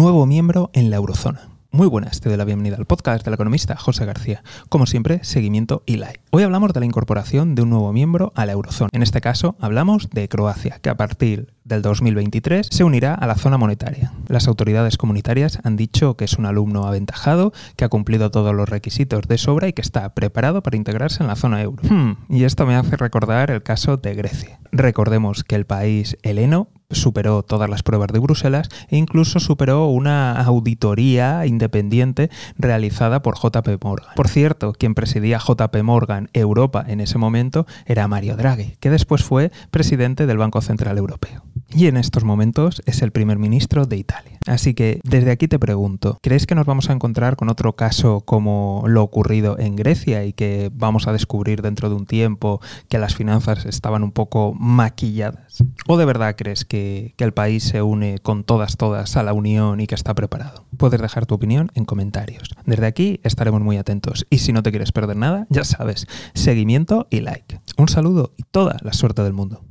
nuevo miembro en la eurozona. Muy buenas, te doy la bienvenida al podcast del economista José García. Como siempre, seguimiento y like. Hoy hablamos de la incorporación de un nuevo miembro a la eurozona. En este caso, hablamos de Croacia, que a partir del 2023 se unirá a la zona monetaria. Las autoridades comunitarias han dicho que es un alumno aventajado, que ha cumplido todos los requisitos de sobra y que está preparado para integrarse en la zona euro. Hmm, y esto me hace recordar el caso de Grecia. Recordemos que el país heleno superó todas las pruebas de Bruselas e incluso superó una auditoría independiente realizada por JP Morgan. Por cierto, quien presidía JP Morgan Europa en ese momento era Mario Draghi, que después fue presidente del Banco Central Europeo. Y en estos momentos es el primer ministro de Italia. Así que desde aquí te pregunto, ¿crees que nos vamos a encontrar con otro caso como lo ocurrido en Grecia y que vamos a descubrir dentro de un tiempo que las finanzas estaban un poco maquilladas? ¿O de verdad crees que el país se une con todas, todas a la Unión y que está preparado? Puedes dejar tu opinión en comentarios. Desde aquí estaremos muy atentos. Y si no te quieres perder nada, ya sabes, seguimiento y like. Un saludo y toda la suerte del mundo.